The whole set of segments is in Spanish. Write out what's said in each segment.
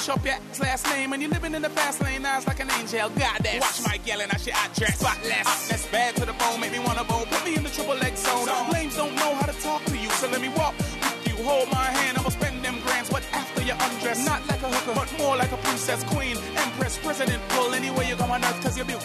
push up your last name. And you're living in the fast lane. Eyes like an angel. Goddess. Watch my yelling. I shit. I dress spotless. Hotness bad to the bone. Make me wanna bone. Put me in the triple X zone. Lames don't know how to talk to you. So let me walk with you. Hold my hand. I'ma spend them grands. But after you undress. Not like a hooker. But more like a princess, queen, empress, president. Pull anywhere you go on earth. Cause you're beautiful.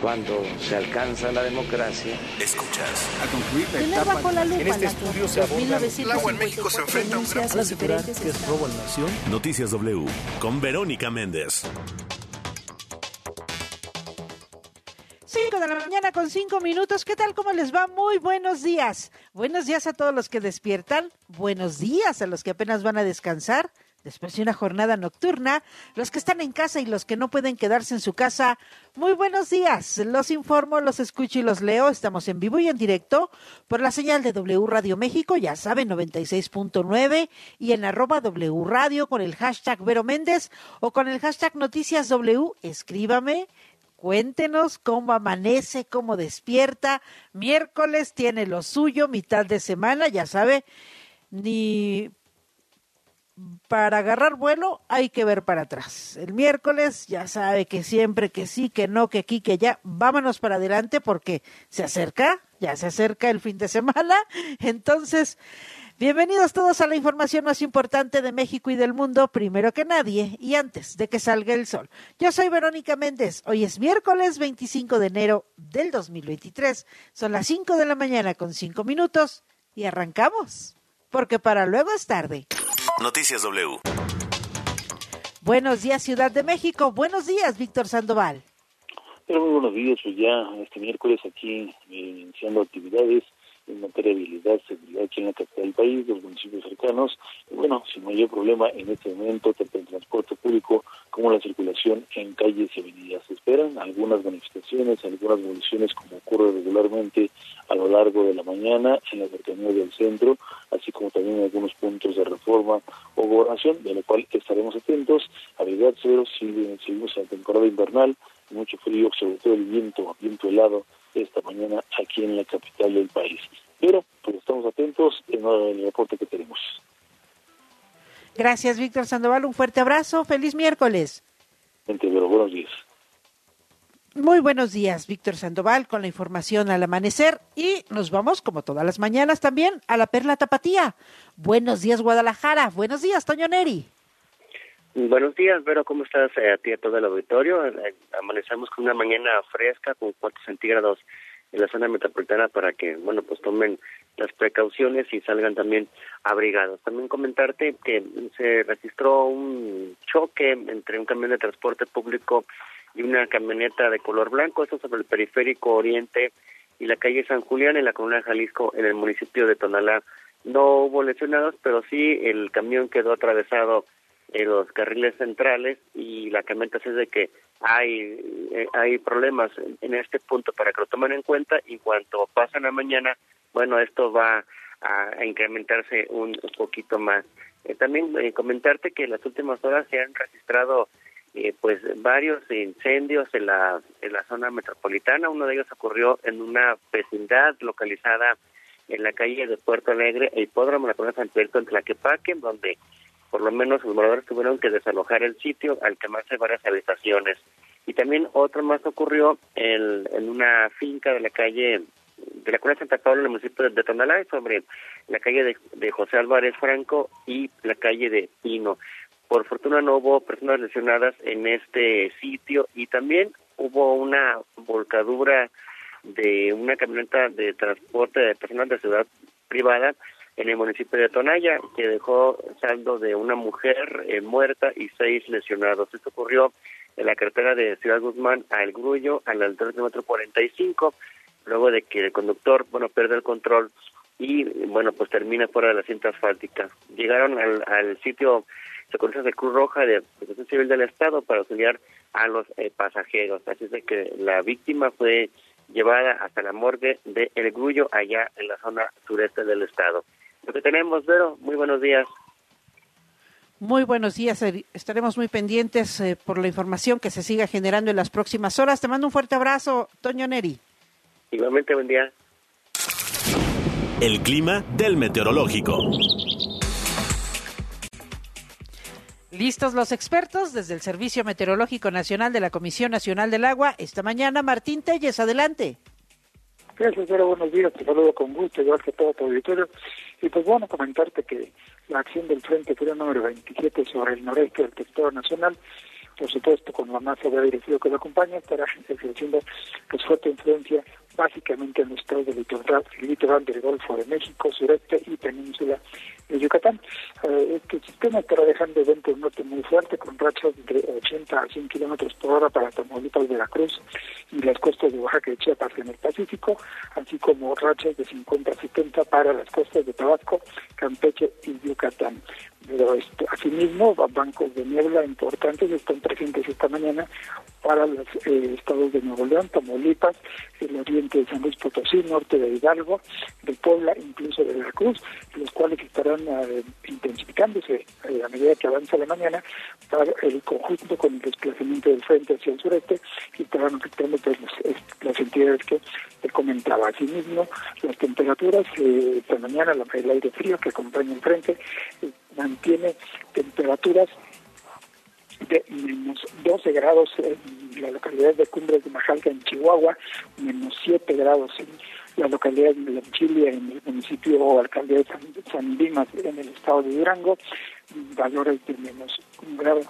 Cuando se alcanza la democracia, Escuchas. Tener bajo la lupa En este la estudio se aborda el agua en México se enfrenta a un gran denuncias diferentes que es robo a la nación. Noticias W con Verónica Méndez. 5 de la mañana con 5 minutos. ¿Qué tal? ¿Cómo les va? Muy buenos días. Buenos días a todos los que despiertan. Buenos días a los que apenas van a descansar después de una jornada nocturna. Los que están en casa y los que no pueden quedarse en su casa. Muy buenos días. Los informo, los escucho y los leo. Estamos en vivo y en directo por la señal de W Radio México, ya saben, 96.9 y en arroba W Radio con el hashtag Vero Méndez o con el hashtag Noticias W. Escríbame Cuéntenos cómo amanece, cómo despierta. Miércoles tiene lo suyo, mitad de semana, ya sabe, ni para agarrar vuelo hay que ver para atrás. El miércoles ya sabe que siempre que sí, que no, que aquí, que ya, vámonos para adelante porque se acerca, ya se acerca el fin de semana. Entonces, bienvenidos todos a la información más importante de México y del mundo, primero que nadie y antes de que salga el sol. Yo soy Verónica Méndez. Hoy es miércoles 25 de enero del 2023. Son las 5 de la mañana con 5 minutos y arrancamos, porque para luego es tarde. Noticias W. Buenos días, Ciudad de México. Buenos días, Víctor Sandoval. Pero muy buenos días, pues ya este miércoles aquí eh, iniciando actividades en materia de habilidad, seguridad aquí en la capital del país, los municipios cercanos. Y bueno, sin mayor problema en este momento, tanto el transporte público como la circulación en calles y avenidas. Se esperan algunas manifestaciones, algunas municiones como ocurre regularmente a lo largo de la mañana en la cercanía del centro, así como también en algunos puntos de reforma o gobernación, de lo cual estaremos atentos. Habilidad cero, si seguimos en la temporada invernal, mucho frío, sobre todo el viento, viento helado esta mañana aquí en la capital del país. Pero pues estamos atentos en el reporte que tenemos. Gracias, Víctor Sandoval. Un fuerte abrazo. Feliz miércoles. buenos días. Muy buenos días, Víctor Sandoval, con la información al amanecer. Y nos vamos, como todas las mañanas, también a la Perla Tapatía. Buenos días, Guadalajara. Buenos días, Toño Neri. Buenos días, Vero, ¿cómo estás eh, a ti a todo el auditorio? Eh, amanecemos con una mañana fresca, con 4 centígrados en la zona metropolitana para que, bueno, pues tomen las precauciones y salgan también abrigados. También comentarte que se registró un choque entre un camión de transporte público y una camioneta de color blanco, esto sobre el periférico oriente y la calle San Julián en la comuna de Jalisco, en el municipio de Tonalá. No hubo lesionados, pero sí el camión quedó atravesado en los carriles centrales y la camioneta es de que hay eh, hay problemas en, este punto para que lo tomen en cuenta. Y cuanto pasa la mañana bueno esto va a, incrementarse un, poquito más. Eh, también eh, comentarte que en las últimas horas se han registrado pues varios incendios en la en la zona metropolitana. Uno de ellos ocurrió en una vecindad localizada en la calle de Puerto Alegre el hipódromo la Colonia San Pedro en Tlaquepaque donde por lo menos los moradores tuvieron que desalojar el sitio al quemarse varias habitaciones. Y también otro más ocurrió en, en una finca de la calle de la Cuna Santa Paula en el municipio de Tonalá, sobre la calle de, de, José Álvarez Franco y la calle de Pino. Por fortuna no hubo personas lesionadas en este sitio y también hubo una volcadura de una camioneta de transporte de personas de ciudad privada en el municipio de Tonaya, que dejó saldo de una mujer eh, muerta y seis lesionados. Esto ocurrió en la carretera de Ciudad Guzmán a El Grullo, a la altura del kilómetro 45, luego de que el conductor, bueno, pierde el control y, bueno, pues termina fuera de la cinta asfáltica. Llegaron al, al sitio conoce de Cruz Roja de Protección Civil del Estado para auxiliar a los eh, pasajeros. Así es de que la víctima fue llevada hasta la morgue de El Grullo, allá en la zona sureste del estado lo que tenemos, Vero. Muy buenos días. Muy buenos días. Estaremos muy pendientes eh, por la información que se siga generando en las próximas horas. Te mando un fuerte abrazo, Toño Neri. Igualmente, buen día. El clima del meteorológico. Listos los expertos desde el Servicio Meteorológico Nacional de la Comisión Nacional del Agua. Esta mañana, Martín Telles, adelante. Gracias, Vero. Buenos días. Te saludo con gusto, igual que todo tu auditorio. Y pues bueno, comentarte que la acción del Frente Frío número 27 sobre el noreste del territorio nacional, por supuesto con la masa de aire frío que lo acompaña, estará ejerciendo pues fuerte influencia básicamente en los estados del litoral, el litoral del Golfo de México, sureste y península de Yucatán. Este sistema estará dejando vientos norte muy fuerte con rachas de 80 a 100 kilómetros por hora para Tamaulipas, Veracruz y las costas de Oaxaca y Chiapas en el Pacífico, así como rachas de 50 a 70 para las costas de Tabasco, Campeche y Yucatán. Pero esto, asimismo, bancos de niebla importantes están presentes esta mañana para los eh, estados de Nuevo León, Tamaulipas, el oriente de San Luis Potosí, norte de Hidalgo, de Puebla, incluso de Veracruz, los cuales estarán eh, intensificándose eh, a medida que avanza la mañana para el conjunto con el desplazamiento del frente hacia el sureste y estarán afectando pues, las entidades que te comentaba. Asimismo, las temperaturas esta mañana, el aire frío que acompaña el frente, mantiene temperaturas de menos 12 grados en la localidad de Cumbres de Majalca, en Chihuahua, menos 7 grados en la localidad de Chile, en el municipio o alcaldía de San, Dimas, en el estado de Durango, valores de menos un grado,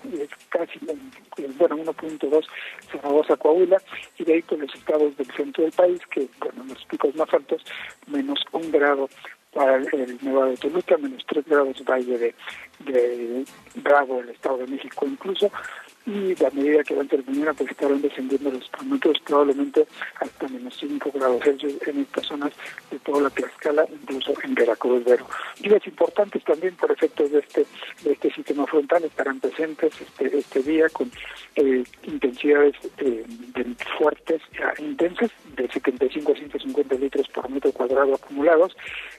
casi, bueno, 1.2 Zaragoza, Coahuila, y de ahí con los estados del centro del país, que, bueno, los picos más altos, menos un grado para el, Nevado de Toluca, menos 3 grados Valle de, de Bravo, el Estado de México, incluso y a medida que van terminando pues estarán descendiendo los termómetros probablemente hasta menos 5 grados Celsius en estas zonas de toda la Tlaxcala, incluso en Veracruz Vero. Lluvias importantes también por efectos de este de este sistema frontal estarán presentes este este día con eh, intensidades eh, fuertes e intensas de 75 a 150 litros por metro cuadrado acumulados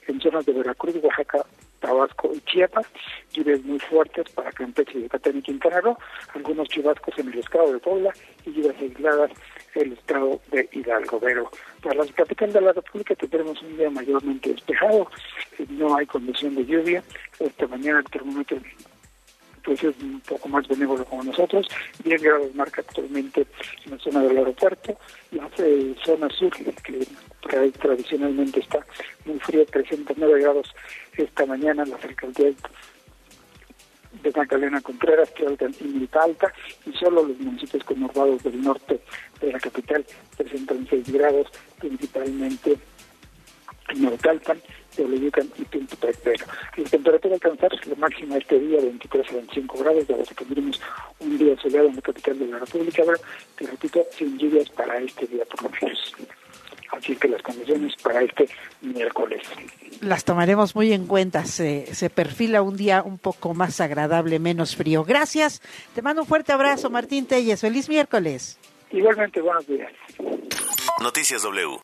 en zonas de Veracruz, Oaxaca, Tabasco y Chiapas, lluvias muy fuertes para Campeche, Yucatán y Quintana Roo, algunos chubascos en el estado de Puebla y lluvias aisladas en el estado de Hidalgo. Pero para la capital de la República tendremos un día mayormente despejado, no hay condición de lluvia, esta mañana el termómetro es un poco más benévolo como nosotros. 10 grados marca actualmente en la zona del aeropuerto. La zona sur, que tradicionalmente está muy fría, 309 grados esta mañana en las alcaldías de Magdalena Contreras, que y Milita Alta, y solo los municipios conurbados del norte de la capital presentan 6 grados, principalmente en Naucalpan, Teoloyucan y Tultepec. La temperatura alcanzar la máxima este día, 23 a 25 grados, ya que tendremos un día soleado en la capital de la República, pero, te repito, sin lluvias para este día por lo menos. Así que las condiciones para este miércoles. Las tomaremos muy en cuenta. Se, se perfila un día un poco más agradable, menos frío. Gracias. Te mando un fuerte abrazo, Martín Telles. Feliz miércoles. Igualmente, buenos días. Noticias W.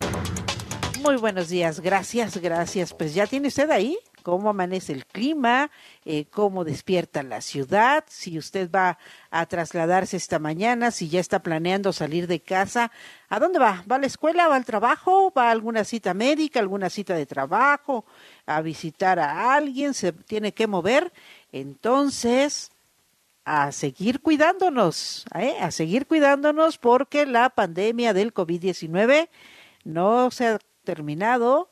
Muy buenos días, gracias, gracias. Pues ya tiene usted ahí cómo amanece el clima, eh, cómo despierta la ciudad, si usted va a trasladarse esta mañana, si ya está planeando salir de casa, ¿a dónde va? ¿Va a la escuela? ¿Va al trabajo? ¿Va a alguna cita médica, alguna cita de trabajo? ¿A visitar a alguien? ¿Se tiene que mover? Entonces, a seguir cuidándonos, ¿eh? a seguir cuidándonos porque la pandemia del COVID-19 no se terminado,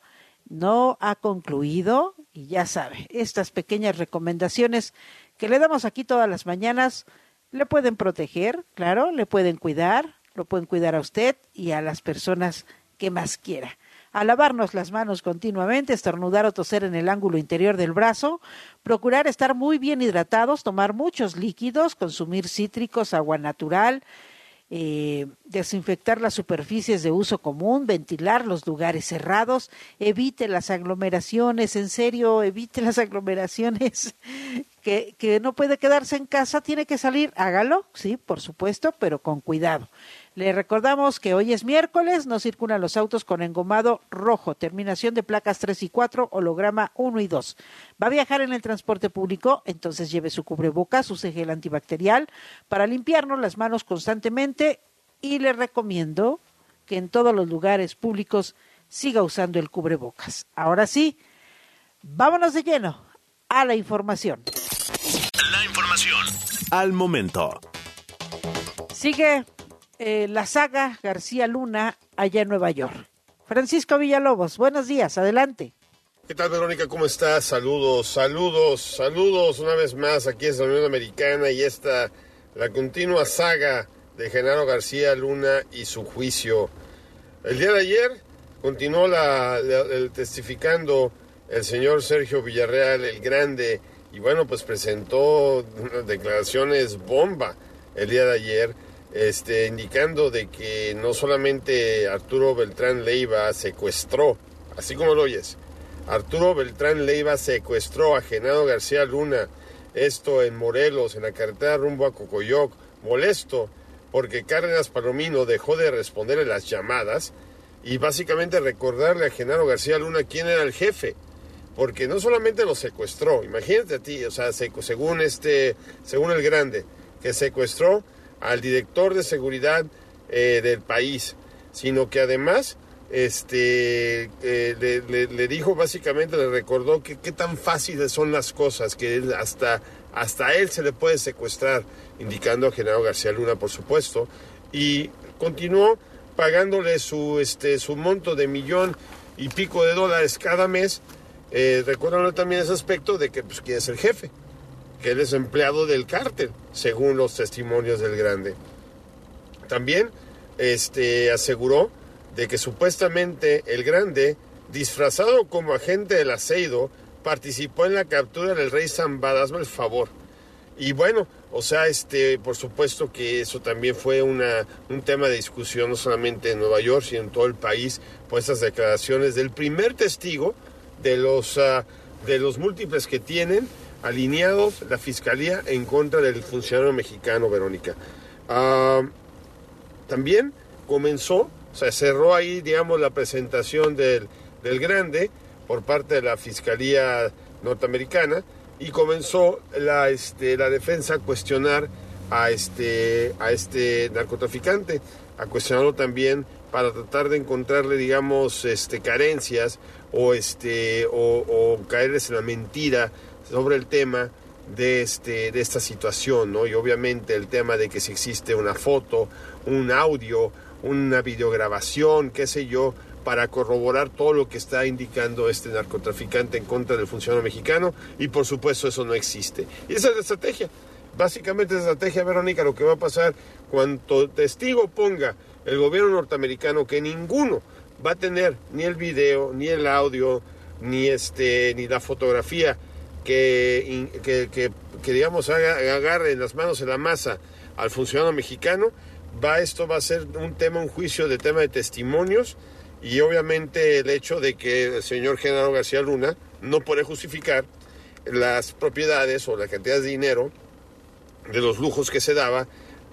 no ha concluido y ya sabe, estas pequeñas recomendaciones que le damos aquí todas las mañanas le pueden proteger, claro, le pueden cuidar, lo pueden cuidar a usted y a las personas que más quiera. A lavarnos las manos continuamente, estornudar o toser en el ángulo interior del brazo, procurar estar muy bien hidratados, tomar muchos líquidos, consumir cítricos, agua natural, eh, desinfectar las superficies de uso común, ventilar los lugares cerrados, evite las aglomeraciones, en serio, evite las aglomeraciones, que, que no puede quedarse en casa, tiene que salir, hágalo, sí, por supuesto, pero con cuidado. Le recordamos que hoy es miércoles, no circulan los autos con engomado rojo, terminación de placas 3 y 4, holograma 1 y 2. ¿Va a viajar en el transporte público? Entonces lleve su cubrebocas, su gel antibacterial para limpiarnos las manos constantemente y le recomiendo que en todos los lugares públicos siga usando el cubrebocas. Ahora sí, vámonos de lleno a la información. La información al momento. Sigue eh, la saga García Luna allá en Nueva York. Francisco Villalobos, buenos días, adelante. ¿Qué tal, Verónica? ¿Cómo estás? Saludos, saludos, saludos una vez más aquí es la Unión Americana y esta, la continua saga de Genaro García Luna y su juicio. El día de ayer continuó la, el testificando el señor Sergio Villarreal, el grande, y bueno, pues presentó declaraciones bomba el día de ayer este, indicando de que no solamente Arturo Beltrán Leiva secuestró, así como lo oyes, Arturo Beltrán Leiva secuestró a Genado García Luna, esto en Morelos, en la carretera rumbo a Cocoyoc, molesto porque Cárdenas Palomino dejó de responderle las llamadas y básicamente recordarle a Genaro García Luna quién era el jefe, porque no solamente lo secuestró, imagínate a ti, o sea, según este, según el grande, que secuestró al director de seguridad eh, del país, sino que además este, eh, le, dijo básicamente, le recordó que qué tan fáciles son las cosas, que hasta, hasta él se le puede secuestrar, indicando a Genaro García Luna, por supuesto, y continuó pagándole su, este, su monto de millón y pico de dólares cada mes, eh, también ese aspecto de que, pues, quién es el jefe que él es empleado del cártel, según los testimonios del grande. También este, aseguró de que supuestamente el grande, disfrazado como agente del aceido, participó en la captura del rey Zambada, hazme el favor. Y bueno, o sea, este, por supuesto que eso también fue una, un tema de discusión no solamente en Nueva York, sino en todo el país, por estas declaraciones del primer testigo de los, uh, de los múltiples que tienen alineados la fiscalía en contra del funcionario mexicano, Verónica. Uh, también comenzó, o sea, cerró ahí, digamos, la presentación del, del grande por parte de la fiscalía norteamericana y comenzó la, este, la defensa a cuestionar a este, a este narcotraficante, a cuestionarlo también para tratar de encontrarle, digamos, este, carencias o, este, o, o caerles en la mentira sobre el tema de, este, de esta situación, ¿no? Y obviamente el tema de que si existe una foto, un audio, una videograbación, qué sé yo, para corroborar todo lo que está indicando este narcotraficante en contra del funcionario mexicano y por supuesto eso no existe. Y esa es la estrategia. Básicamente esa estrategia, Verónica, lo que va a pasar cuando testigo ponga el gobierno norteamericano que ninguno va a tener ni el video, ni el audio, ni este, ni la fotografía que, que, que, digamos agarre en las manos en la masa al funcionario mexicano, va esto va a ser un tema, un juicio de tema de testimonios y obviamente el hecho de que el señor Genaro García Luna no puede justificar las propiedades o la cantidad de dinero de los lujos que se daba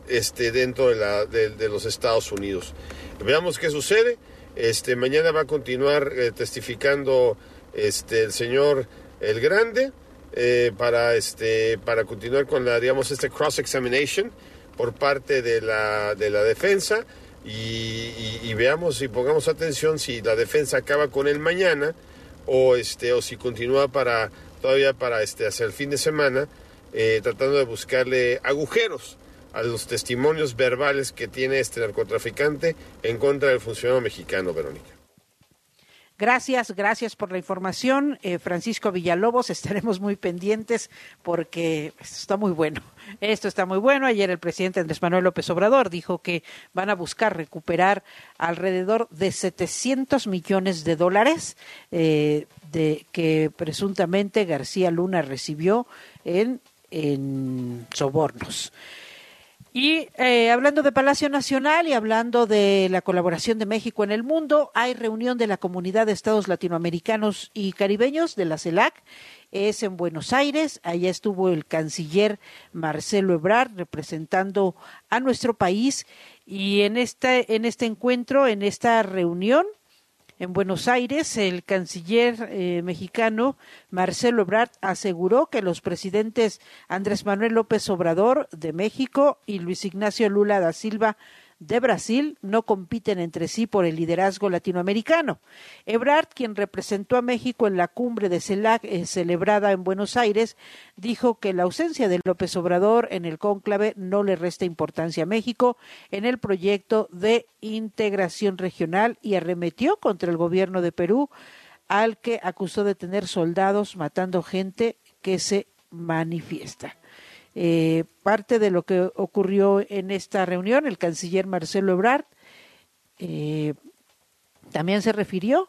este, dentro de, la, de, de los Estados Unidos. Veamos qué sucede. Este, mañana va a continuar eh, testificando este, el señor El Grande eh, para, este, para continuar con la, digamos, este cross-examination por parte de la, de la defensa y, veamos y pongamos atención si la defensa acaba con él mañana o este o si continúa para todavía para este hacia el fin de semana eh, tratando de buscarle agujeros a los testimonios verbales que tiene este narcotraficante en contra del funcionario mexicano, Verónica. Gracias, gracias por la información, eh, Francisco Villalobos. Estaremos muy pendientes porque está muy bueno. Esto está muy bueno. Ayer el presidente Andrés Manuel López Obrador dijo que van a buscar recuperar alrededor de 700 millones de dólares eh, de que presuntamente García Luna recibió en sobornos. Y eh, hablando de Palacio Nacional y hablando de la colaboración de México en el mundo, hay reunión de la Comunidad de Estados Latinoamericanos y Caribeños de la CELAC. Es en Buenos Aires. Allá estuvo el canciller Marcelo Ebrard representando a nuestro país. Y en este, en este encuentro, en esta reunión, en Buenos Aires, el canciller eh, mexicano Marcelo Ebrard aseguró que los presidentes Andrés Manuel López Obrador de México y Luis Ignacio Lula da Silva de Brasil no compiten entre sí por el liderazgo latinoamericano. Ebrard, quien representó a México en la cumbre de CELAC eh, celebrada en Buenos Aires, dijo que la ausencia de López Obrador en el cónclave no le resta importancia a México en el proyecto de integración regional y arremetió contra el gobierno de Perú, al que acusó de tener soldados matando gente que se manifiesta. Eh, parte de lo que ocurrió en esta reunión, el canciller Marcelo Ebrard eh, también se refirió,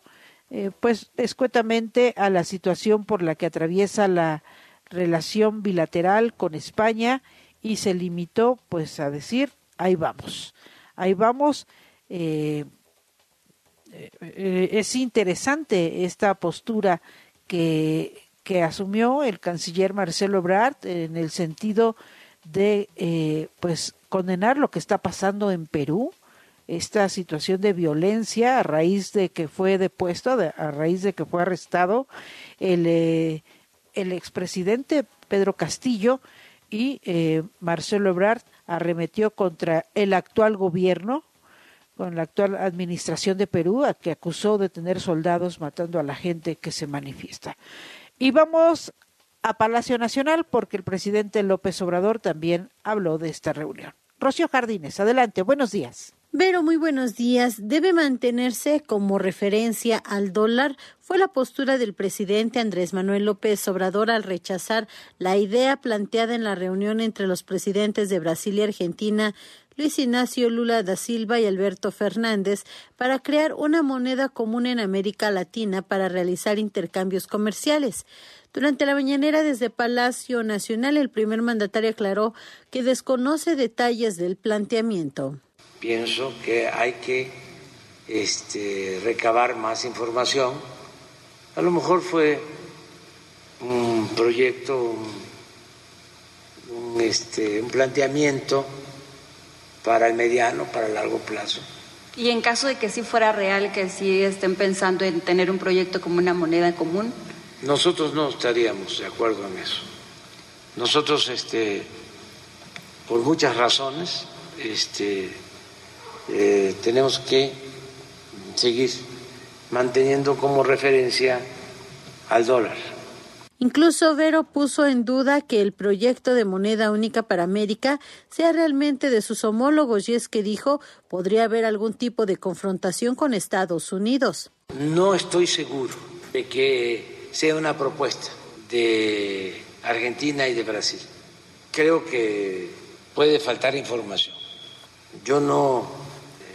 eh, pues, escuetamente a la situación por la que atraviesa la relación bilateral con España y se limitó, pues, a decir, ahí vamos, ahí vamos. Es interesante esta postura que que asumió el canciller Marcelo Ebrard en el sentido de eh, pues condenar lo que está pasando en Perú esta situación de violencia a raíz de que fue depuesto a raíz de que fue arrestado el eh, el expresidente Pedro Castillo y eh, Marcelo Ebrard arremetió contra el actual gobierno con la actual administración de Perú, a que acusó de tener soldados matando a la gente que se manifiesta. Y vamos a Palacio Nacional porque el presidente López Obrador también habló de esta reunión. Rocío Jardines, adelante, buenos días. Vero, muy buenos días. Debe mantenerse como referencia al dólar. Fue la postura del presidente Andrés Manuel López Obrador al rechazar la idea planteada en la reunión entre los presidentes de Brasil y Argentina Luis Ignacio Lula da Silva y Alberto Fernández para crear una moneda común en América Latina para realizar intercambios comerciales. Durante la mañanera desde Palacio Nacional, el primer mandatario aclaró que desconoce detalles del planteamiento pienso que hay que este, recabar más información. A lo mejor fue un proyecto, un, este, un planteamiento para el mediano, para el largo plazo. Y en caso de que sí fuera real, que sí estén pensando en tener un proyecto como una moneda común. Nosotros no estaríamos de acuerdo en eso. Nosotros, este, por muchas razones, este, eh, tenemos que seguir manteniendo como referencia al dólar. Incluso Vero puso en duda que el proyecto de moneda única para América sea realmente de sus homólogos y es que dijo podría haber algún tipo de confrontación con Estados Unidos. No estoy seguro de que sea una propuesta de Argentina y de Brasil. Creo que puede faltar información. Yo no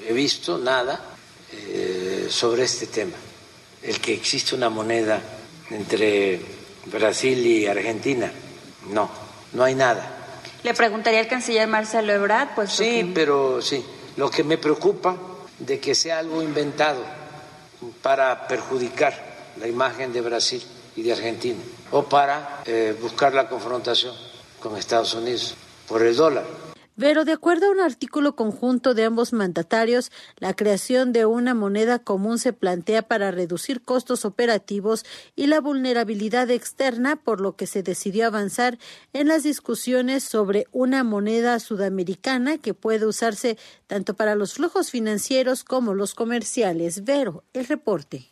he visto nada eh, sobre este tema, el que existe una moneda entre Brasil y Argentina. No, no hay nada. Le preguntaría al canciller Marcelo Ebrard, pues. Sí, pero sí. Lo que me preocupa de que sea algo inventado para perjudicar la imagen de Brasil y de Argentina o para eh, buscar la confrontación con Estados Unidos por el dólar. Pero de acuerdo a un artículo conjunto de ambos mandatarios, la creación de una moneda común se plantea para reducir costos operativos y la vulnerabilidad externa, por lo que se decidió avanzar en las discusiones sobre una moneda sudamericana que puede usarse tanto para los flujos financieros como los comerciales. Vero, el reporte.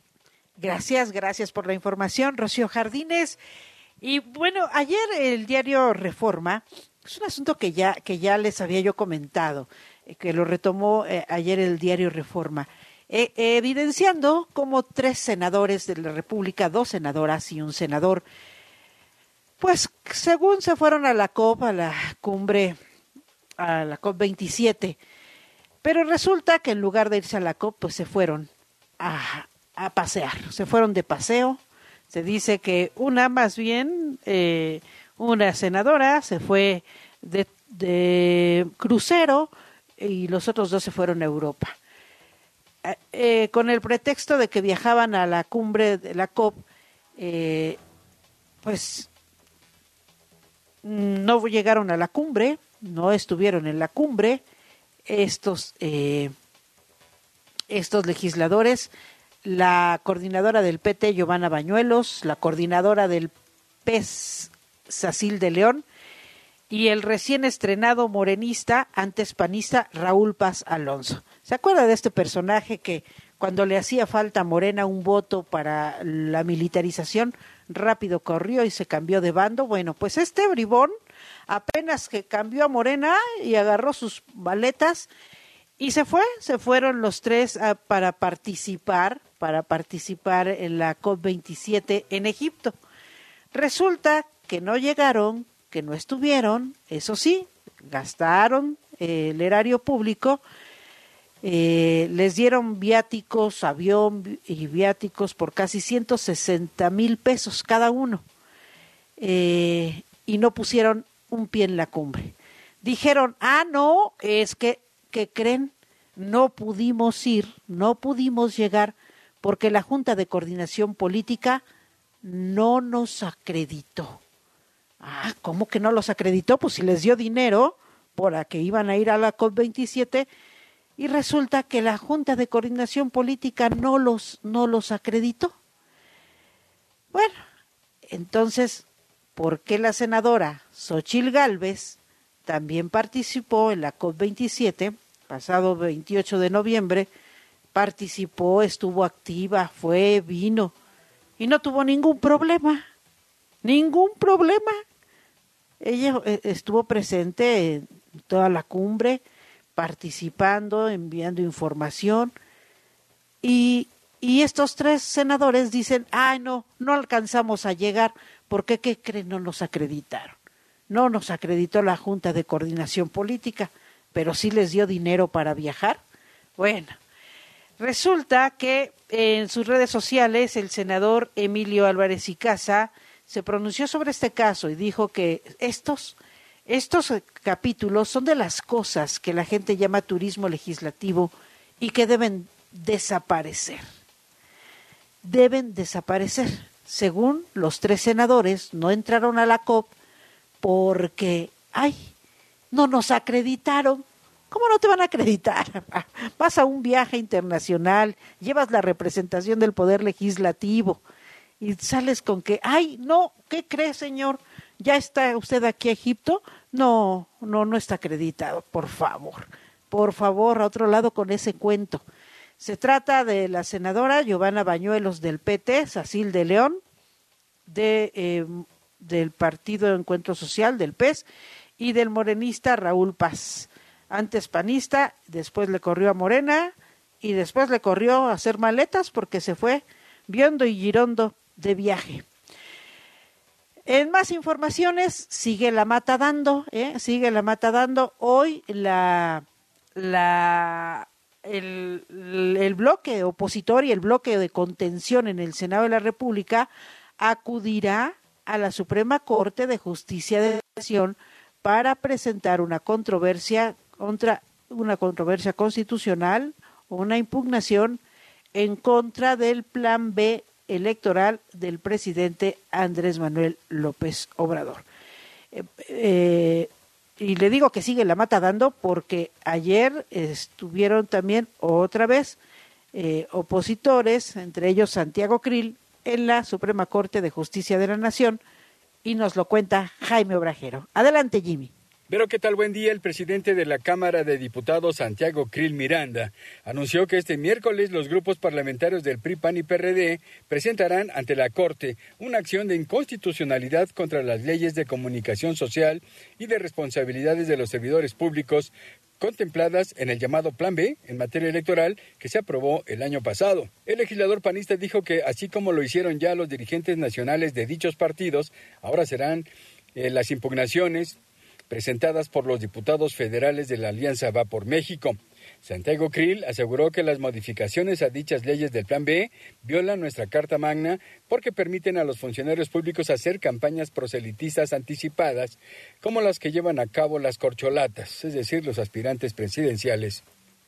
Gracias, gracias por la información, Rocío Jardines. Y bueno, ayer el diario Reforma es un asunto que ya, que ya les había yo comentado, eh, que lo retomó eh, ayer el diario Reforma, eh, evidenciando como tres senadores de la República, dos senadoras y un senador, pues según se fueron a la COP, a la cumbre, a la COP 27, pero resulta que en lugar de irse a la COP, pues se fueron a, pasear, se fueron de paseo. Se dice que una más bien una senadora se fue de, crucero y los otros dos se fueron a Europa. Eh, eh, con el pretexto de que viajaban a la cumbre de la COP, eh, pues no llegaron a la cumbre, no estuvieron en la cumbre estos, estos legisladores, la coordinadora del PT, Giovanna Bañuelos, la coordinadora del PES, Sacil de León, y el recién estrenado morenista, antes panista, Raúl Paz Alonso. ¿Se acuerda de este personaje que cuando le hacía falta a Morena un voto para la militarización, rápido corrió y se cambió de bando? Bueno, pues este bribón apenas que cambió a Morena y agarró sus baletas y se fue, se fueron los tres para participar, para participar en la COP27 en Egipto. Resulta que no llegaron, que no estuvieron, eso sí, gastaron eh, el erario público, eh, les dieron viáticos, avión y viáticos por casi 160 mil pesos cada uno eh, y no pusieron un pie en la cumbre. Dijeron, ah, no, es que, que creen, no pudimos ir, no pudimos llegar porque la Junta de Coordinación Política no nos acreditó. Ah, ¿cómo que no los acreditó? Pues si les dio dinero por a que iban a ir a la COP27 y resulta que la Junta de Coordinación Política no los, no los acreditó. Bueno, entonces, ¿por qué la senadora Xochil Gálvez también participó en la COP27, pasado 28 de noviembre, participó, estuvo activa, fue, vino y no tuvo ningún problema? Ningún problema. Ella eh, estuvo presente en toda la cumbre, participando, enviando información. Y, y estos tres senadores dicen, ay, no, no alcanzamos a llegar, porque ¿qué creen? No nos acreditaron. No nos acreditó la Junta de Coordinación Política, pero sí les dio dinero para viajar. Bueno, resulta que en sus redes sociales el senador Emilio Álvarez y Casa se pronunció sobre este caso y dijo que estos estos capítulos son de las cosas que la gente llama turismo legislativo y que deben desaparecer. Deben desaparecer. Según los tres senadores, no entraron a la COP porque, ay, no nos acreditaron. ¿Cómo no te van a acreditar? Vas a un viaje internacional, llevas la representación del Poder Legislativo y sales con que, ay, no, ¿qué cree, señor? ¿Ya está usted aquí a Egipto? No, no, no está acreditado, por favor. Por favor, a otro lado con ese cuento. Se trata de la senadora Giovanna Bañuelos del PT, Sacil de León, de, eh, del Partido Encuentro Social, del PES, y del morenista Raúl Paz. Antes panista, después le corrió a Morena y después le corrió a hacer maletas porque se fue viendo y girondo de viaje. En más informaciones, sigue la mata dando, ¿eh? sigue la mata dando. Hoy la, el bloque opositor y el bloque de contención en el Senado de la República acudirá a la Suprema Corte de Justicia de la Nación para presentar una controversia contra una controversia constitucional o una impugnación en contra del Plan B electoral del presidente Andrés Manuel López Obrador. Eh, eh, y le digo que sigue la mata dando porque ayer estuvieron también otra vez eh, opositores, entre ellos Santiago Krill, en la Suprema Corte de Justicia de la Nación y nos lo cuenta Jaime Obrajero. Adelante, Jimmy. Pero qué tal buen día, el presidente de la Cámara de Diputados, Santiago Krill Miranda, anunció que este miércoles los grupos parlamentarios del PRI, PAN y PRD presentarán ante la Corte una acción de inconstitucionalidad contra las leyes de comunicación social y de responsabilidades de los servidores públicos contempladas en el llamado Plan B en materia electoral que se aprobó el año pasado. El legislador panista dijo que así como lo hicieron ya los dirigentes nacionales de dichos partidos, ahora serán eh, las impugnaciones presentadas por los diputados federales de la Alianza Va por México. Santiago Krill aseguró que las modificaciones a dichas leyes del Plan B violan nuestra Carta Magna porque permiten a los funcionarios públicos hacer campañas proselitistas anticipadas, como las que llevan a cabo las corcholatas, es decir, los aspirantes presidenciales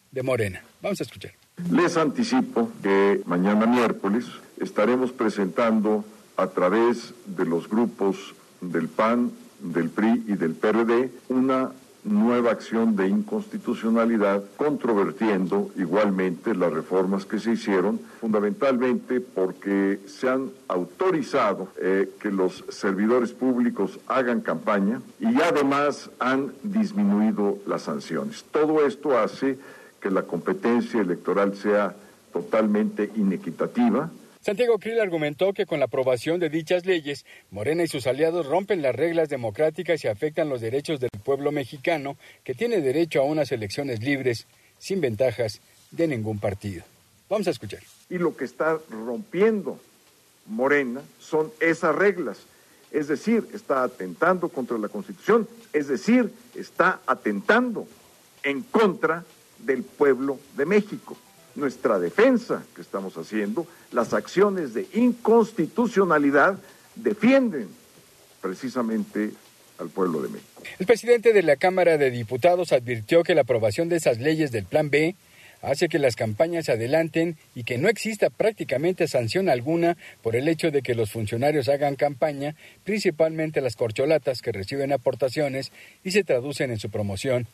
de Morena. Vamos a escuchar. Les anticipo que mañana miércoles estaremos presentando a través de los grupos del PAN, del PRI y del PRD una nueva acción de inconstitucionalidad, controvertiendo igualmente las reformas que se hicieron, fundamentalmente porque se han autorizado eh, que los servidores públicos hagan campaña y además han disminuido las sanciones. Todo esto hace que la competencia electoral sea totalmente inequitativa, Santiago Krill argumentó que con la aprobación de dichas leyes, Morena y sus aliados rompen las reglas democráticas y afectan los derechos del pueblo mexicano, que tiene derecho a unas elecciones libres, sin ventajas de ningún partido. Vamos a escuchar. Y lo que está rompiendo Morena son esas reglas. Es decir, está atentando contra la Constitución, es decir, está atentando en contra del pueblo de México nuestra defensa que estamos haciendo, las acciones de inconstitucionalidad defienden precisamente al pueblo de México. El presidente de la Cámara de Diputados advirtió que la aprobación de esas leyes del Plan B hace que las campañas se adelanten y que no exista prácticamente sanción alguna por el hecho de que los funcionarios hagan campaña, principalmente las corcholatas que reciben aportaciones y se traducen en su promoción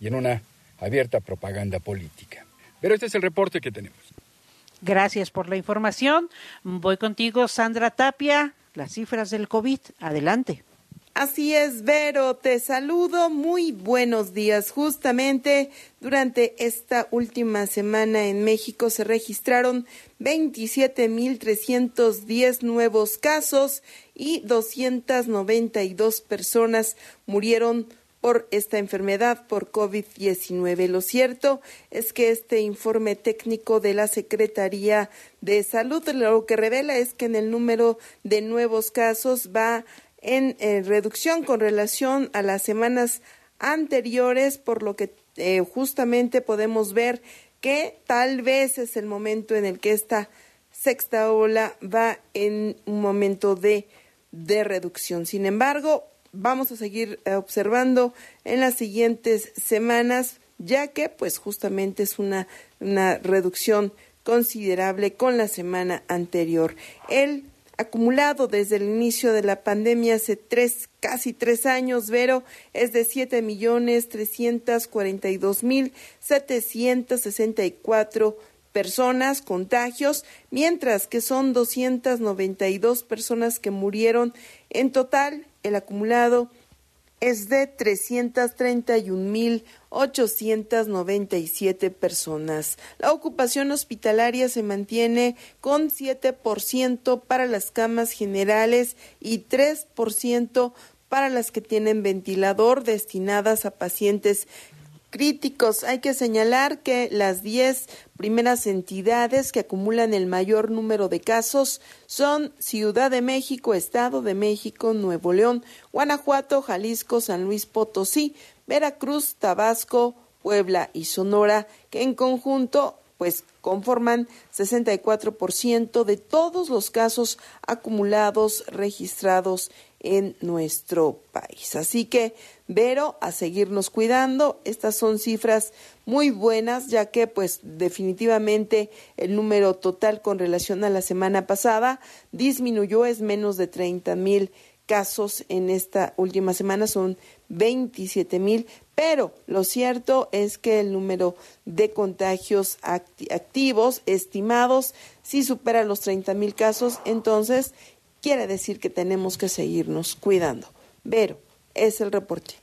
y en una abierta propaganda política. Pero este es el reporte que tenemos. Gracias por la información. Voy contigo, Sandra Tapia. Las cifras del COVID. Adelante. Así es, Vero, te saludo. Muy buenos días. Justamente durante esta última semana en México se registraron 27.310 nuevos casos y 292 personas murieron por esta enfermedad por COVID-19. Lo cierto es que este informe técnico de la Secretaría de Salud lo que revela es que en el número de nuevos casos va en, reducción con relación a las semanas anteriores, por lo que eh, justamente podemos ver que tal vez es el momento en el que esta sexta ola va en un momento de, de reducción. Sin embargo, vamos a seguir eh, observando en las siguientes semanas, ya que pues justamente es una, una reducción considerable con la semana anterior. El acumulado desde el inicio de la pandemia hace tres, casi tres años, Vero, es de siete millones trescientos cuarenta y dos mil setecientos sesenta y cuatro personas, contagios, mientras que son 292 personas que murieron. En total, el acumulado es de 331.897 personas. La ocupación hospitalaria se mantiene con 7% para las camas generales y 3% para las que tienen ventilador destinadas a pacientes críticos. Hay que señalar que las 10 primeras entidades que acumulan el mayor número de casos son Ciudad de México, Estado de México, Nuevo León, Guanajuato, Jalisco, San Luis Potosí, Veracruz, Tabasco, Puebla y Sonora, que en conjunto pues conforman 64% de todos los casos acumulados registrados en nuestro país. Así que, Vero, a seguirnos cuidando. Estas son cifras muy buenas, ya que pues definitivamente el número total con relación a la semana pasada disminuyó, es menos de 30 mil casos en esta última semana, son 27 mil, pero lo cierto es que el número de contagios activos estimados si supera los 30 mil casos, entonces quiere decir que tenemos que seguirnos cuidando. Vero, es el reporte.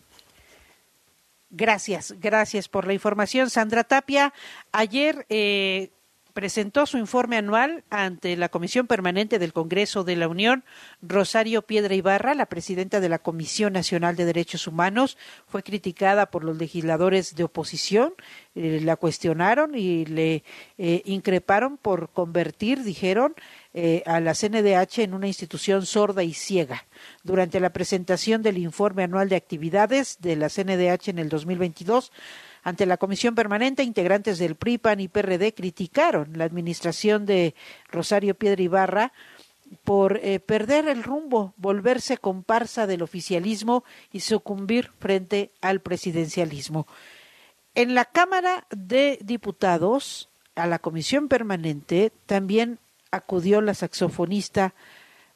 Gracias, gracias por la información. Sandra Tapia, ayer eh, presentó su informe anual ante la Comisión Permanente del Congreso de la Unión. Rosario Piedra Ibarra, la presidenta de la Comisión Nacional de Derechos Humanos, fue criticada por los legisladores de oposición. Eh, la cuestionaron y le eh, increparon por convertir, dijeron, eh, a la CNDH en una institución sorda y ciega. Durante la presentación del informe anual de actividades de la CNDH en el 2022, ante la Comisión Permanente, integrantes del PRI, PAN y PRD criticaron la administración de Rosario Piedra Ibarra por eh, perder el rumbo, volverse comparsa del oficialismo y sucumbir frente al presidencialismo. En la Cámara de Diputados, a la Comisión Permanente, también acudió la saxofonista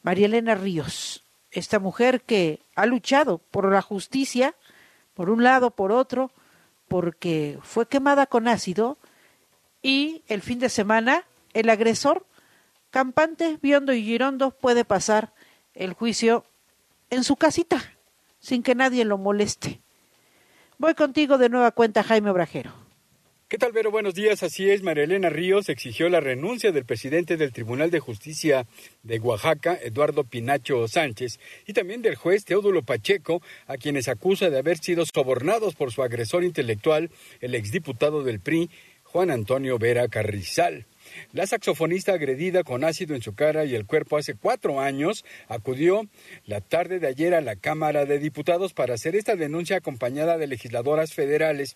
María Elena Ríos, esta mujer que ha luchado por la justicia, por un lado, por otro, porque fue quemada con ácido y el fin de semana el agresor, Campante, Biondo y Girondo, puede pasar el juicio en su casita, sin que nadie lo moleste. Voy contigo de nueva cuenta, Jaime Obrajero. ¿Qué tal, Vero? Buenos días. Así es, María Elena Ríos exigió la renuncia del presidente del Tribunal de Justicia de Oaxaca, Eduardo Pinacho Sánchez, y también del juez Teodulo Pacheco, a quienes acusa de haber sido sobornados por su agresor intelectual, el exdiputado del PRI, Juan Antonio Vera Carrizal. La saxofonista agredida con ácido en su cara y el cuerpo hace cuatro años acudió la tarde de ayer a la Cámara de Diputados para hacer esta denuncia acompañada de legisladoras federales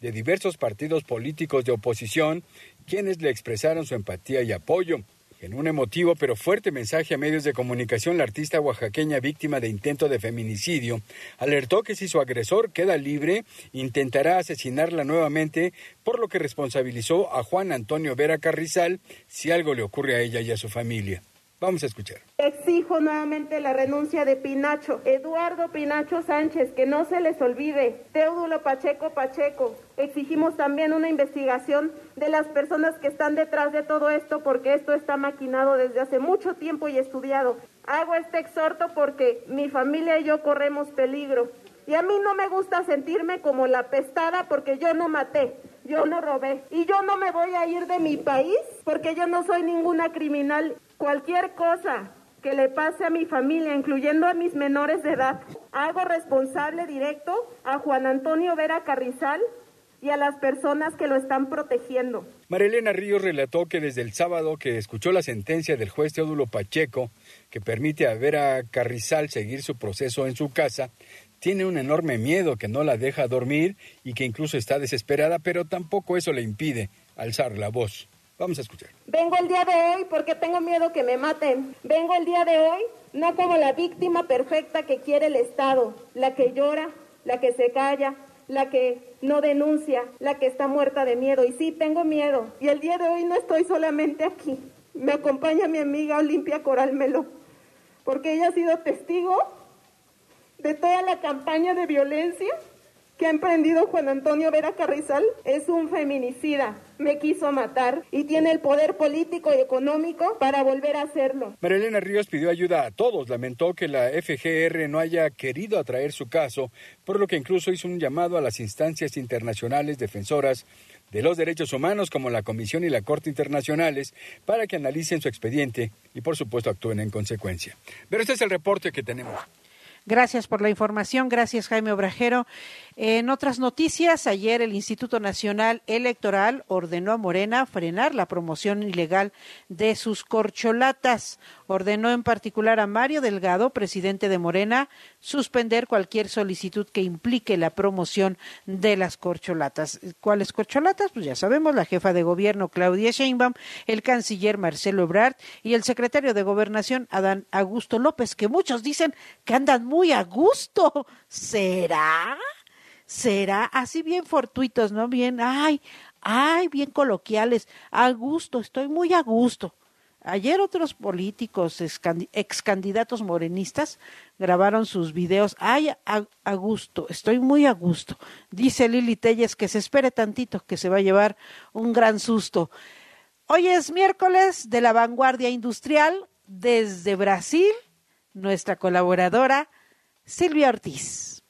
de diversos partidos políticos de oposición, quienes le expresaron su empatía y apoyo. En un emotivo pero fuerte mensaje a medios de comunicación, la artista oaxaqueña víctima de intento de feminicidio alertó que si su agresor queda libre, intentará asesinarla nuevamente, por lo que responsabilizó a Juan Antonio Vera Carrizal si algo le ocurre a ella y a su familia. Vamos a escuchar. Exijo nuevamente la renuncia de Pinacho, Eduardo Pinacho Sánchez, que no se les olvide, Teodulo Pacheco Pacheco. Exigimos también una investigación de las personas que están detrás de todo esto, porque esto está maquinado desde hace mucho tiempo y estudiado. Hago este exhorto porque mi familia y yo corremos peligro. Y a mí no me gusta sentirme como la pestada porque yo no maté, yo no robé. Y yo no me voy a ir de mi país porque yo no soy ninguna criminal. Cualquier cosa que le pase a mi familia, incluyendo a mis menores de edad. Hago responsable directo a Juan Antonio Vera Carrizal y a las personas que lo están protegiendo. Marilena Ríos relató que desde el sábado que escuchó la sentencia del juez Teodulo Pacheco, que permite a Vera Carrizal seguir su proceso en su casa, tiene un enorme miedo que no la deja dormir y que incluso está desesperada, pero tampoco eso le impide alzar la voz. Vamos a escuchar. Vengo el día de hoy porque tengo miedo que me maten. Vengo el día de hoy no como la víctima perfecta que quiere el Estado, la que llora, la que se calla, la que no denuncia, la que está muerta de miedo. Y sí, tengo miedo. Y el día de hoy no estoy solamente aquí. Me acompaña mi amiga Olimpia Coral Melo, porque ella ha sido testigo de toda la campaña de violencia que ha emprendido Juan Antonio Vera Carrizal es un feminicida. Me quiso matar y tiene el poder político y económico para volver a hacerlo. Marilena Ríos pidió ayuda a todos. Lamentó que la FGR no haya querido atraer su caso, por lo que incluso hizo un llamado a las instancias internacionales defensoras de los derechos humanos como la Comisión y la Corte Internacionales para que analicen su expediente y por supuesto actúen en consecuencia. Pero este es el reporte que tenemos. Gracias por la información. Gracias, Jaime Obrajero. En otras noticias, ayer el Instituto Nacional Electoral ordenó a Morena frenar la promoción ilegal de sus corcholatas. Ordenó en particular a Mario Delgado, presidente de Morena, suspender cualquier solicitud que implique la promoción de las corcholatas. ¿Cuáles corcholatas? Pues ya sabemos, la jefa de gobierno Claudia Sheinbaum, el canciller Marcelo Ebrard y el secretario de Gobernación Adán Augusto López, que muchos dicen que andan muy a gusto. ¿Será? será así bien fortuitos, ¿no? Bien, ay, ay, bien coloquiales, a gusto, estoy muy a gusto. Ayer otros políticos, ex candidatos morenistas, grabaron sus videos. Ay, a, gusto, estoy muy a gusto. Dice Lili Telles que se espere tantito, que se va a llevar un gran susto. Hoy es miércoles de la vanguardia industrial desde Brasil, nuestra colaboradora Silvia Ortiz.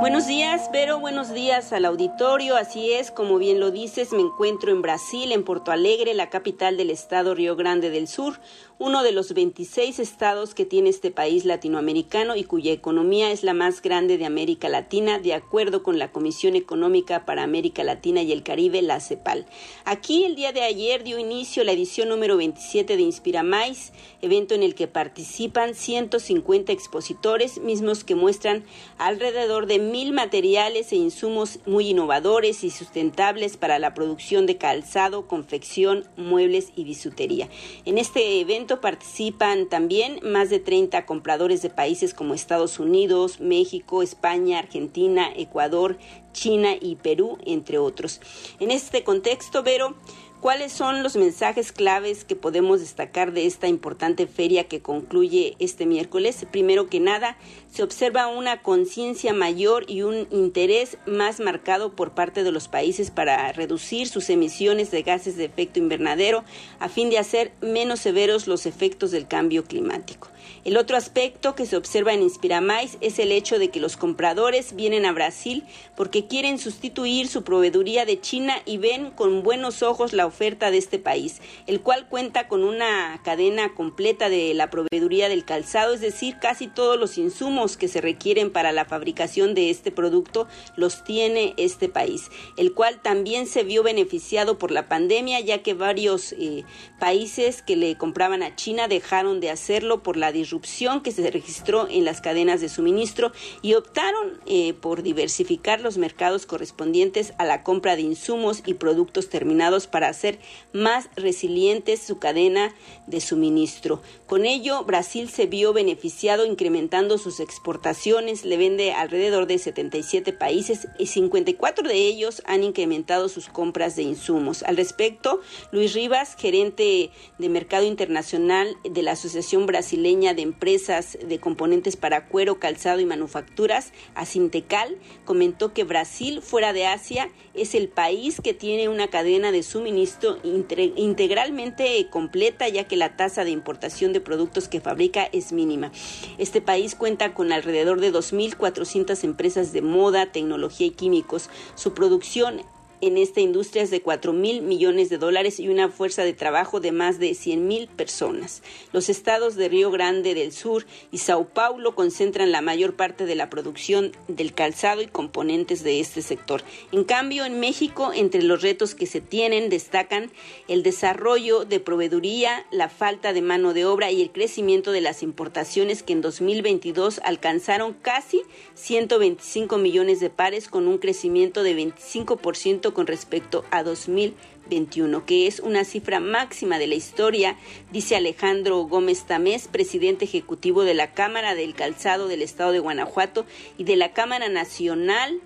Buenos días, Vero. Buenos días al auditorio. Así es, como bien lo dices, me encuentro en Brasil, en Porto Alegre, la capital del estado Río Grande del Sur, uno de los 26 estados que tiene este país latinoamericano y cuya economía es la más grande de América Latina, de acuerdo con la Comisión Económica para América Latina y el Caribe, la CEPAL. Aquí, el día de ayer, dio inicio la edición número 27 de Inspira Mais, evento en el que participan 150 expositores, mismos que muestran alrededor de mil materiales e insumos muy innovadores y sustentables para la producción de calzado, confección, muebles y bisutería. En este evento participan también más de 30 compradores de países como Estados Unidos, México, España, Argentina, Ecuador, China y Perú, entre otros. En este contexto, Vero, ¿Cuáles son los mensajes claves que podemos destacar de esta importante feria que concluye este miércoles? Primero que nada, se observa una conciencia mayor y un interés más marcado por parte de los países para reducir sus emisiones de gases de efecto invernadero a fin de hacer menos severos los efectos del cambio climático. El otro aspecto que se observa en Inspiramais es el hecho de que los compradores vienen a Brasil porque quieren sustituir su proveeduría de China y ven con buenos ojos la oferta de este país, el cual cuenta con una cadena completa de la proveeduría del calzado, es decir, casi todos los insumos que se requieren para la fabricación de este producto los tiene este país, el cual también se vio beneficiado por la pandemia, ya que varios eh, países que le compraban a China dejaron de hacerlo por la disrupción que se registró en las cadenas de suministro y optaron eh, por diversificar los mercados correspondientes a la compra de insumos y productos terminados para hacer más resilientes su cadena de suministro. Con ello, Brasil se vio beneficiado incrementando sus exportaciones, le vende alrededor de 77 países y 54 de ellos han incrementado sus compras de insumos. Al respecto, Luis Rivas, gerente de Mercado Internacional de la Asociación Brasileña de Empresas de Componentes para Cuero, Calzado y Manufacturas, Asintecal, comentó que Brasil, fuera de Asia, es el país que tiene una cadena de suministro integralmente completa, ya que la tasa de importación de productos que fabrica es mínima. Este país cuenta con alrededor de 2.400 empresas de moda, tecnología y químicos. Su producción en esta industria es de 4 mil millones de dólares y una fuerza de trabajo de más de 100 mil personas. Los estados de Río Grande del Sur y Sao Paulo concentran la mayor parte de la producción del calzado y componentes de este sector. En cambio, en México, entre los retos que se tienen destacan el desarrollo de proveeduría, la falta de mano de obra y el crecimiento de las importaciones que en 2022 alcanzaron casi 125 millones de pares con un crecimiento de 25% con respecto a 2021, que es una cifra máxima de la historia, dice Alejandro Gómez Tamés, presidente ejecutivo de la Cámara del Calzado del Estado de Guanajuato y de la Cámara Nacional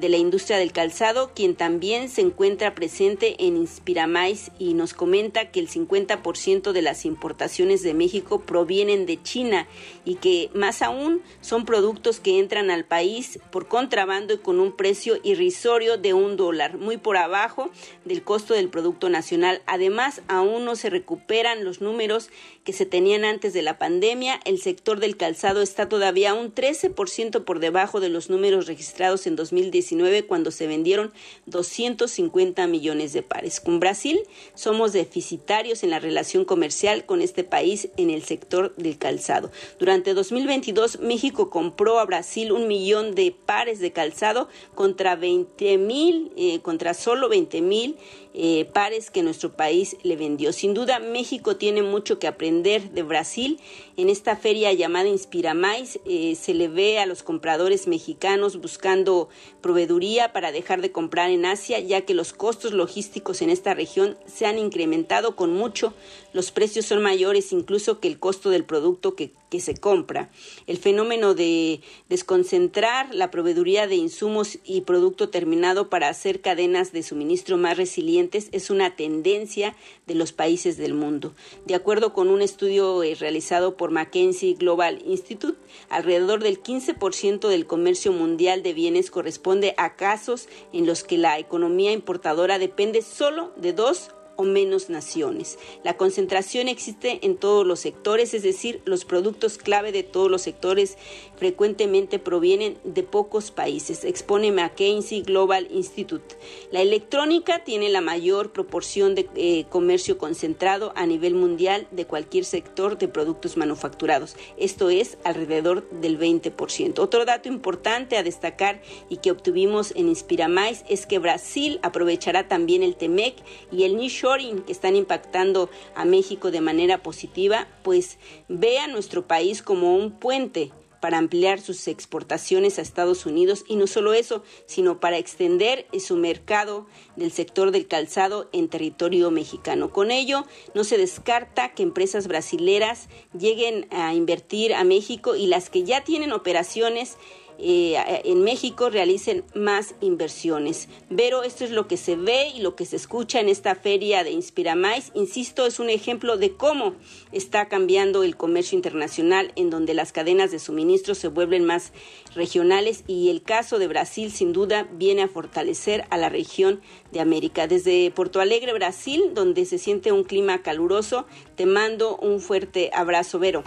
de la industria del calzado, quien también se encuentra presente en Inspiramais y nos comenta que el 50% de las importaciones de México provienen de China y que más aún son productos que entran al país por contrabando y con un precio irrisorio de un dólar, muy por abajo del costo del producto nacional. Además, aún no se recuperan los números que se tenían antes de la pandemia. El sector del calzado está todavía un 13% por debajo de los números registrados en 2019 cuando se vendieron 250 millones de pares. Con Brasil somos deficitarios en la relación comercial con este país en el sector del calzado. Durante 2022 México compró a Brasil un millón de pares de calzado contra 20 mil, eh, contra solo 20 mil eh, pares que nuestro país le vendió. Sin duda, México tiene mucho que aprender de Brasil. En esta feria llamada Inspira Mais eh, se le ve a los compradores mexicanos buscando proveeduría para dejar de comprar en Asia, ya que los costos logísticos en esta región se han incrementado con mucho. Los precios son mayores incluso que el costo del producto que que se compra. El fenómeno de desconcentrar la proveeduría de insumos y producto terminado para hacer cadenas de suministro más resilientes es una tendencia de los países del mundo. De acuerdo con un estudio eh, realizado por McKinsey Global Institute, alrededor del 15% del comercio mundial de bienes corresponde a casos en los que la economía importadora depende solo de dos o menos naciones. La concentración existe en todos los sectores, es decir, los productos clave de todos los sectores frecuentemente provienen de pocos países, expone McKinsey Global Institute. La electrónica tiene la mayor proporción de eh, comercio concentrado a nivel mundial de cualquier sector de productos manufacturados, esto es alrededor del 20%. Otro dato importante a destacar y que obtuvimos en Inspiramais es que Brasil aprovechará también el TEMEC y el nicho que están impactando a México de manera positiva, pues ve a nuestro país como un puente para ampliar sus exportaciones a Estados Unidos y no solo eso, sino para extender su mercado del sector del calzado en territorio mexicano. Con ello, no se descarta que empresas brasileras lleguen a invertir a México y las que ya tienen operaciones eh, en México realicen más inversiones. Pero esto es lo que se ve y lo que se escucha en esta feria de Inspiramais. Insisto, es un ejemplo de cómo está cambiando el comercio internacional en donde las cadenas de suministro se vuelven más regionales y el caso de Brasil sin duda viene a fortalecer a la región de América. Desde Porto Alegre, Brasil, donde se siente un clima caluroso, te mando un fuerte abrazo, Vero.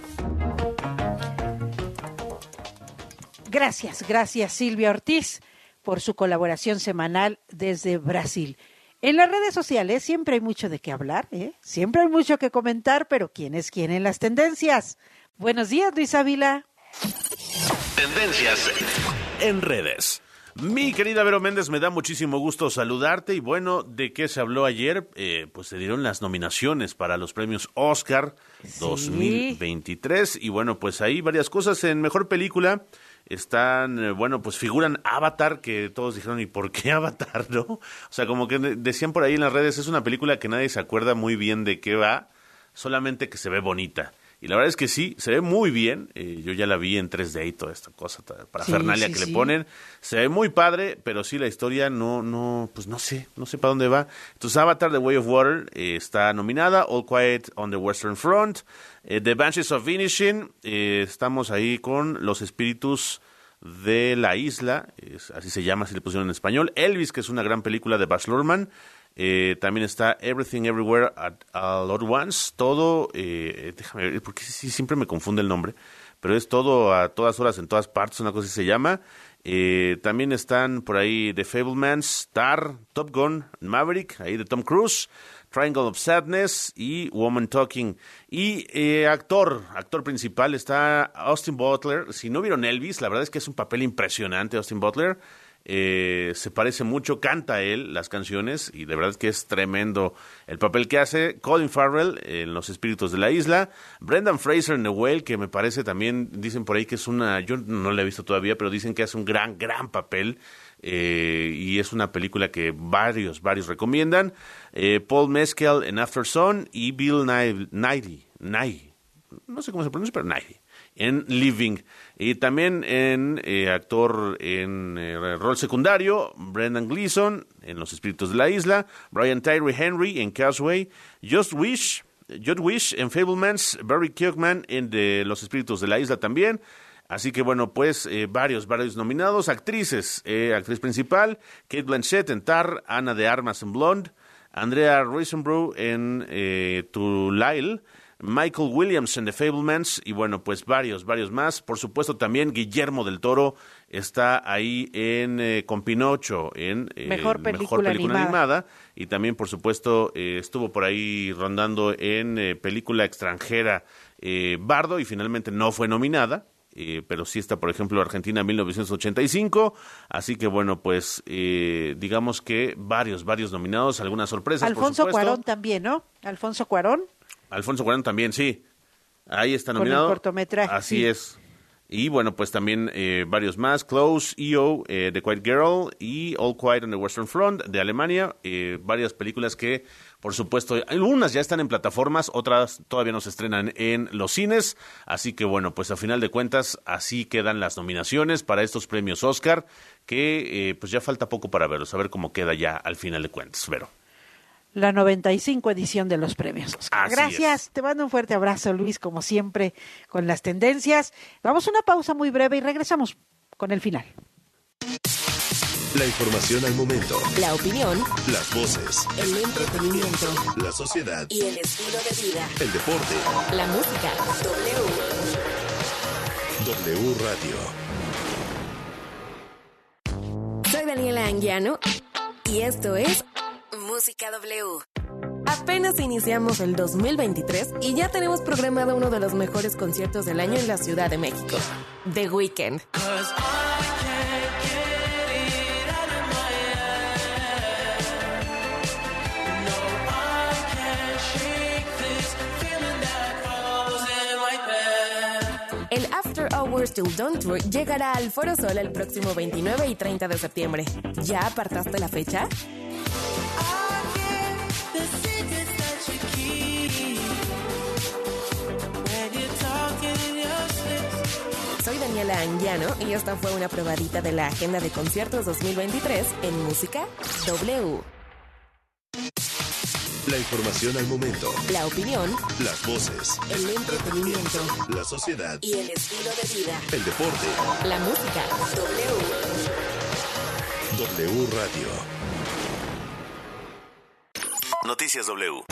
Gracias, gracias Silvia Ortiz por su colaboración semanal desde Brasil. En las redes sociales siempre hay mucho de qué hablar, ¿eh? siempre hay mucho que comentar, pero ¿quién es quién en las tendencias? Buenos días, Luis Ávila. Tendencias en redes. Mi querida Vero Méndez, me da muchísimo gusto saludarte y bueno, ¿de qué se habló ayer? Eh, pues se dieron las nominaciones para los premios Oscar 2023 y bueno, pues ahí varias cosas en Mejor Película están, eh, bueno, pues figuran Avatar, que todos dijeron, ¿y por qué Avatar, no? O sea, como que decían por ahí en las redes, es una película que nadie se acuerda muy bien de qué va, solamente que se ve bonita. Y la verdad es que sí, se ve muy bien. Eh, yo ya la vi en 3D y toda esta cosa para Fernalia que le ponen. Se ve muy padre, pero sí la historia no, no, pues no sé, no sé para dónde va. Entonces Avatar The Way of Water eh, está nominada, All Quiet on the Western Front, eh, The Banshees of Finishing, estamos ahí con Los Espíritus de la Isla, así se llama, si le pusieron en español. Elvis, que es una gran película de Baz Luhrmann. Eh, también está Everything Everywhere at All at Once. Todo, eh, déjame ver, porque sí, siempre me confunde el nombre, pero es todo a todas horas, en todas partes, una cosa así se llama. Eh, también están por ahí The Fablemans, Star, Top Gun, Maverick, ahí de Tom Cruise, Triangle of Sadness y Woman Talking. Y eh, actor, actor principal está Austin Butler. Si no vieron Elvis, la verdad es que es un papel impresionante Austin Butler. Eh, se parece mucho, canta él las canciones y de verdad que es tremendo el papel que hace. Colin Farrell en Los Espíritus de la Isla, Brendan Fraser en The Whale, que me parece también, dicen por ahí que es una, yo no la he visto todavía, pero dicen que hace un gran, gran papel eh, y es una película que varios, varios recomiendan. Eh, Paul Mescal en After Sun y Bill Nighy, no sé cómo se pronuncia, pero Nighy en Living. Y también en eh, actor en eh, rol secundario, Brendan Gleeson en Los Espíritus de la Isla, Brian Tyree Henry en Casway, Just Wish, Just Wish en Fablemans, Barry Kirkman en de Los Espíritus de la Isla también. Así que bueno, pues eh, varios, varios nominados. Actrices, actriz principal, Kate Blanchett en Tar, Ana de Armas en Blonde, Andrea Risenbrough en To Lyle, Michael Williams en The Fablemans y bueno, pues varios, varios más. Por supuesto también Guillermo del Toro está ahí en eh, con Pinocho en eh, mejor película, animada. y también por supuesto eh, estuvo por ahí rondando en película extranjera Bardo y finalmente no fue nominada. pero sí está, por ejemplo, Argentina 1985. Así que bueno, pues digamos que varios, varios nominados, algunas sorpresas. Alfonso Cuarón también, ¿no? Alfonso Cuarón. Alfonso Cuarón también, sí. Ahí está nominado. Con el cortometraje. Así es. Y bueno, pues también eh, varios más, Close, EO, eh, The Quiet Girl y All Quiet on the Western Front de Alemania, eh, varias películas que, por supuesto, algunas ya están en plataformas, otras todavía no se estrenan en los cines, así que bueno, pues a final de cuentas así quedan las nominaciones para estos premios Oscar, que pues ya falta poco para verlos, a ver cómo queda ya al final de cuentas, Vero la 95 edición de los premios. Gracias, te mando un fuerte abrazo, Luis, como siempre, con las tendencias. Vamos a una pausa muy breve y regresamos con el final. La información al momento. La opinión. Las voces. El entretenimiento. La sociedad. Y el estilo de vida. El deporte. La música. W. W Radio. Soy Daniela Anguiano y esto es Música W. Apenas iniciamos el 2023 y ya tenemos programado uno de los mejores conciertos del año en la Ciudad de México, The Weeknd. El After Hours Till Dawn Tour llegará al Foro Sol el próximo 29 y 30 de septiembre. ¿Ya apartaste la fecha? Daniela Anguiano y esta fue una probadita de la agenda de conciertos 2023 en Música W. La información al momento. La opinión. Las voces. El entretenimiento. La sociedad. Y el estilo de vida. El deporte. La música. W. W Radio. Noticias W.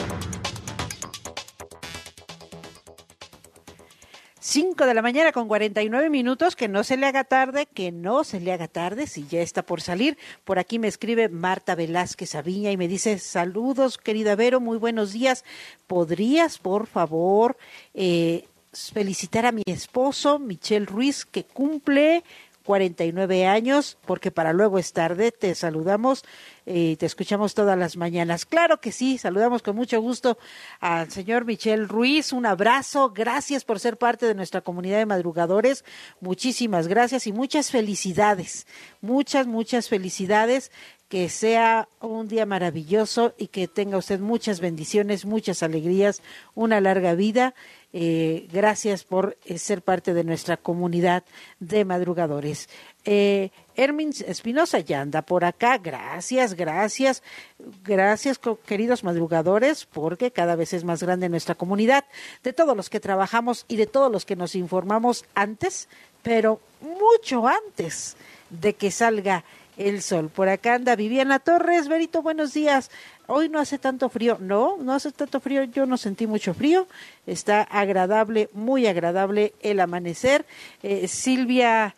5 de la mañana con 49 minutos, que no se le haga tarde, que no se le haga tarde, si ya está por salir. Por aquí me escribe Marta Velázquez Aviña y me dice, saludos querida Vero, muy buenos días. ¿Podrías, por favor, eh, felicitar a mi esposo, Michel Ruiz, que cumple 49 años, porque para luego es tarde. Te saludamos eh, te escuchamos todas las mañanas. Claro que sí, saludamos con mucho gusto al señor Michel Ruiz. Un abrazo, gracias por ser parte de nuestra comunidad de madrugadores. Muchísimas gracias y muchas felicidades. Muchas, muchas felicidades que sea un día maravilloso y que tenga usted muchas bendiciones, muchas alegrías, una larga vida. Eh, gracias por eh, ser parte de nuestra comunidad de madrugadores. Eh, Hermin Espinosa ya anda por acá. Gracias, gracias, gracias, queridos madrugadores, porque cada vez es más grande nuestra comunidad, de todos los que trabajamos y de todos los que nos informamos antes, pero mucho antes de que salga el sol. Por acá anda Viviana Torres. Berito, buenos días. Hoy no hace tanto frío. No, no hace tanto frío. Yo no sentí mucho frío. Está agradable, muy agradable el amanecer. Eh, Silvia.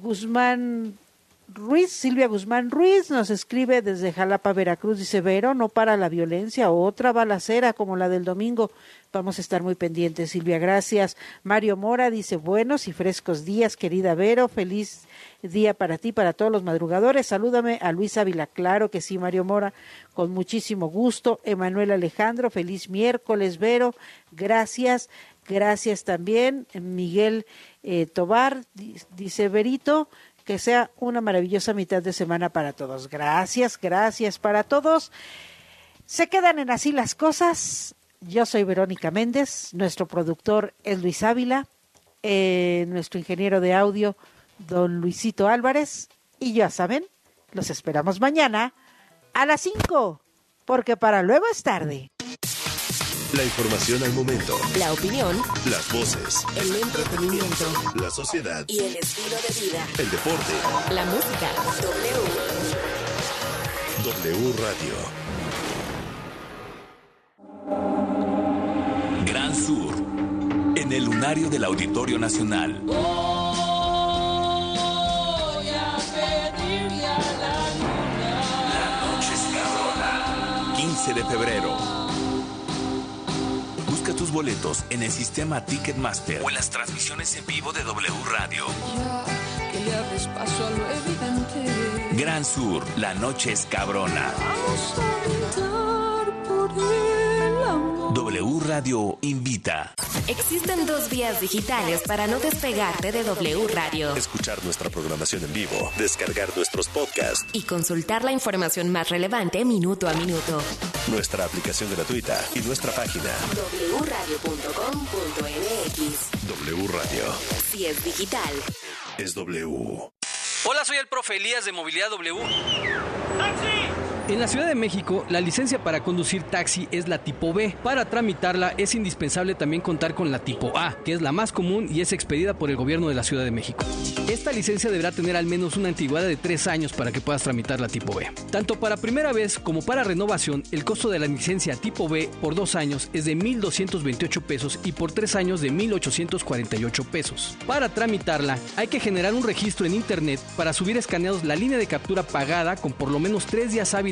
Guzmán Ruiz, Silvia Guzmán Ruiz nos escribe desde Jalapa, Veracruz, dice Vero, no para la violencia, otra balacera como la del domingo. Vamos a estar muy pendientes, Silvia, gracias. Mario Mora dice buenos y frescos días, querida Vero, feliz día para ti, para todos los madrugadores. Salúdame a Luis Ávila, claro que sí, Mario Mora, con muchísimo gusto. Emanuel Alejandro, feliz miércoles, Vero, gracias. Gracias también, Miguel eh, Tobar, dice Verito, que sea una maravillosa mitad de semana para todos. Gracias, gracias para todos. Se quedan en así las cosas. Yo soy Verónica Méndez, nuestro productor es Luis Ávila, eh, nuestro ingeniero de audio, don Luisito Álvarez, y ya saben, los esperamos mañana a las 5, porque para luego es tarde. La información al momento. La opinión. Las voces. El entretenimiento. La sociedad. Y el estilo de vida. El deporte. La música. W. W Radio. Gran Sur. En el lunario del Auditorio Nacional. Voy a pedirle a la luna. La noche es cabrona. 15 de febrero. Busca tus boletos en el sistema Ticketmaster o en las transmisiones en vivo de W Radio. Ya que le abres paso a lo evidente. Gran Sur, la noche es cabrona. Vamos a por amor. W Radio invita. Existen dos vías digitales para no despegarte de W Radio. Escuchar nuestra programación en vivo, descargar nuestros podcasts Y consultar la información más relevante minuto a minuto. nuestra aplicación gratuita y nuestra página wradio.com.mx W Radio. Si es digital. Es W. Hola, soy el profe Elías de Movilidad W. En la Ciudad de México, la licencia para conducir taxi es la tipo B. Para tramitarla es indispensable también contar con la tipo A, que es la más común y es expedida por el gobierno de la Ciudad de México. Esta licencia deberá tener al menos una antigüedad de tres años para que puedas tramitar la tipo B. Tanto para primera vez como para renovación, el costo de la licencia tipo B por dos años es de 1.228 pesos y por tres años de 1.848 pesos. Para tramitarla, hay que generar un registro en Internet para subir escaneados la línea de captura pagada con por lo menos tres días hábiles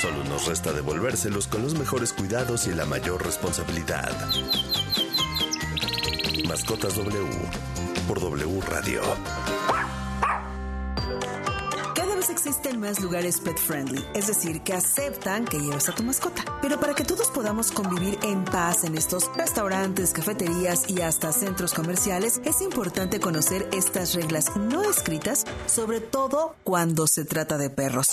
Solo nos resta devolvérselos con los mejores cuidados y la mayor responsabilidad. Mascotas W por W Radio. Cada vez existen más lugares pet friendly, es decir, que aceptan que lleves a tu mascota. Pero para que todos podamos convivir en paz en estos restaurantes, cafeterías y hasta centros comerciales, es importante conocer estas reglas no escritas, sobre todo cuando se trata de perros.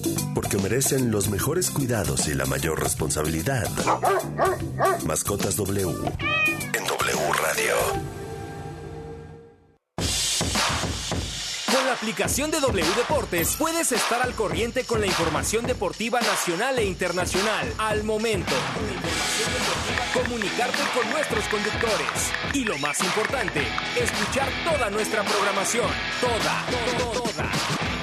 Porque merecen los mejores cuidados y la mayor responsabilidad. Mascotas W en W Radio. aplicación de W Deportes puedes estar al corriente con la información deportiva nacional e internacional al momento. Comunicarte con nuestros conductores. Y lo más importante, escuchar toda nuestra programación. Toda, toda, toda.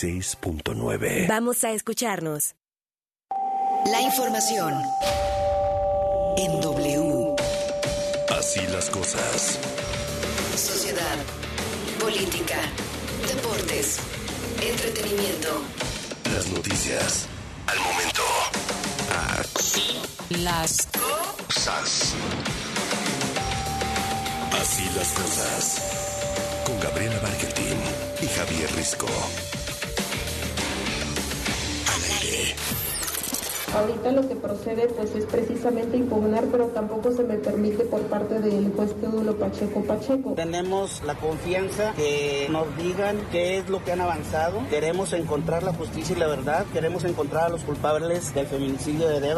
96.9. Vamos a escucharnos. La información en W. Así las cosas. Sociedad, política, deportes, entretenimiento. Las noticias. Al momento. Así Las cosas. Así las cosas. Con Gabriela Bargentín y Javier Risco. Ahorita lo que procede pues es precisamente impugnar, pero tampoco se me permite por parte del juez Teodulo Pacheco Pacheco. Tenemos la confianza que nos digan qué es lo que han avanzado. Queremos encontrar la justicia y la verdad. Queremos encontrar a los culpables del feminicidio de Débora.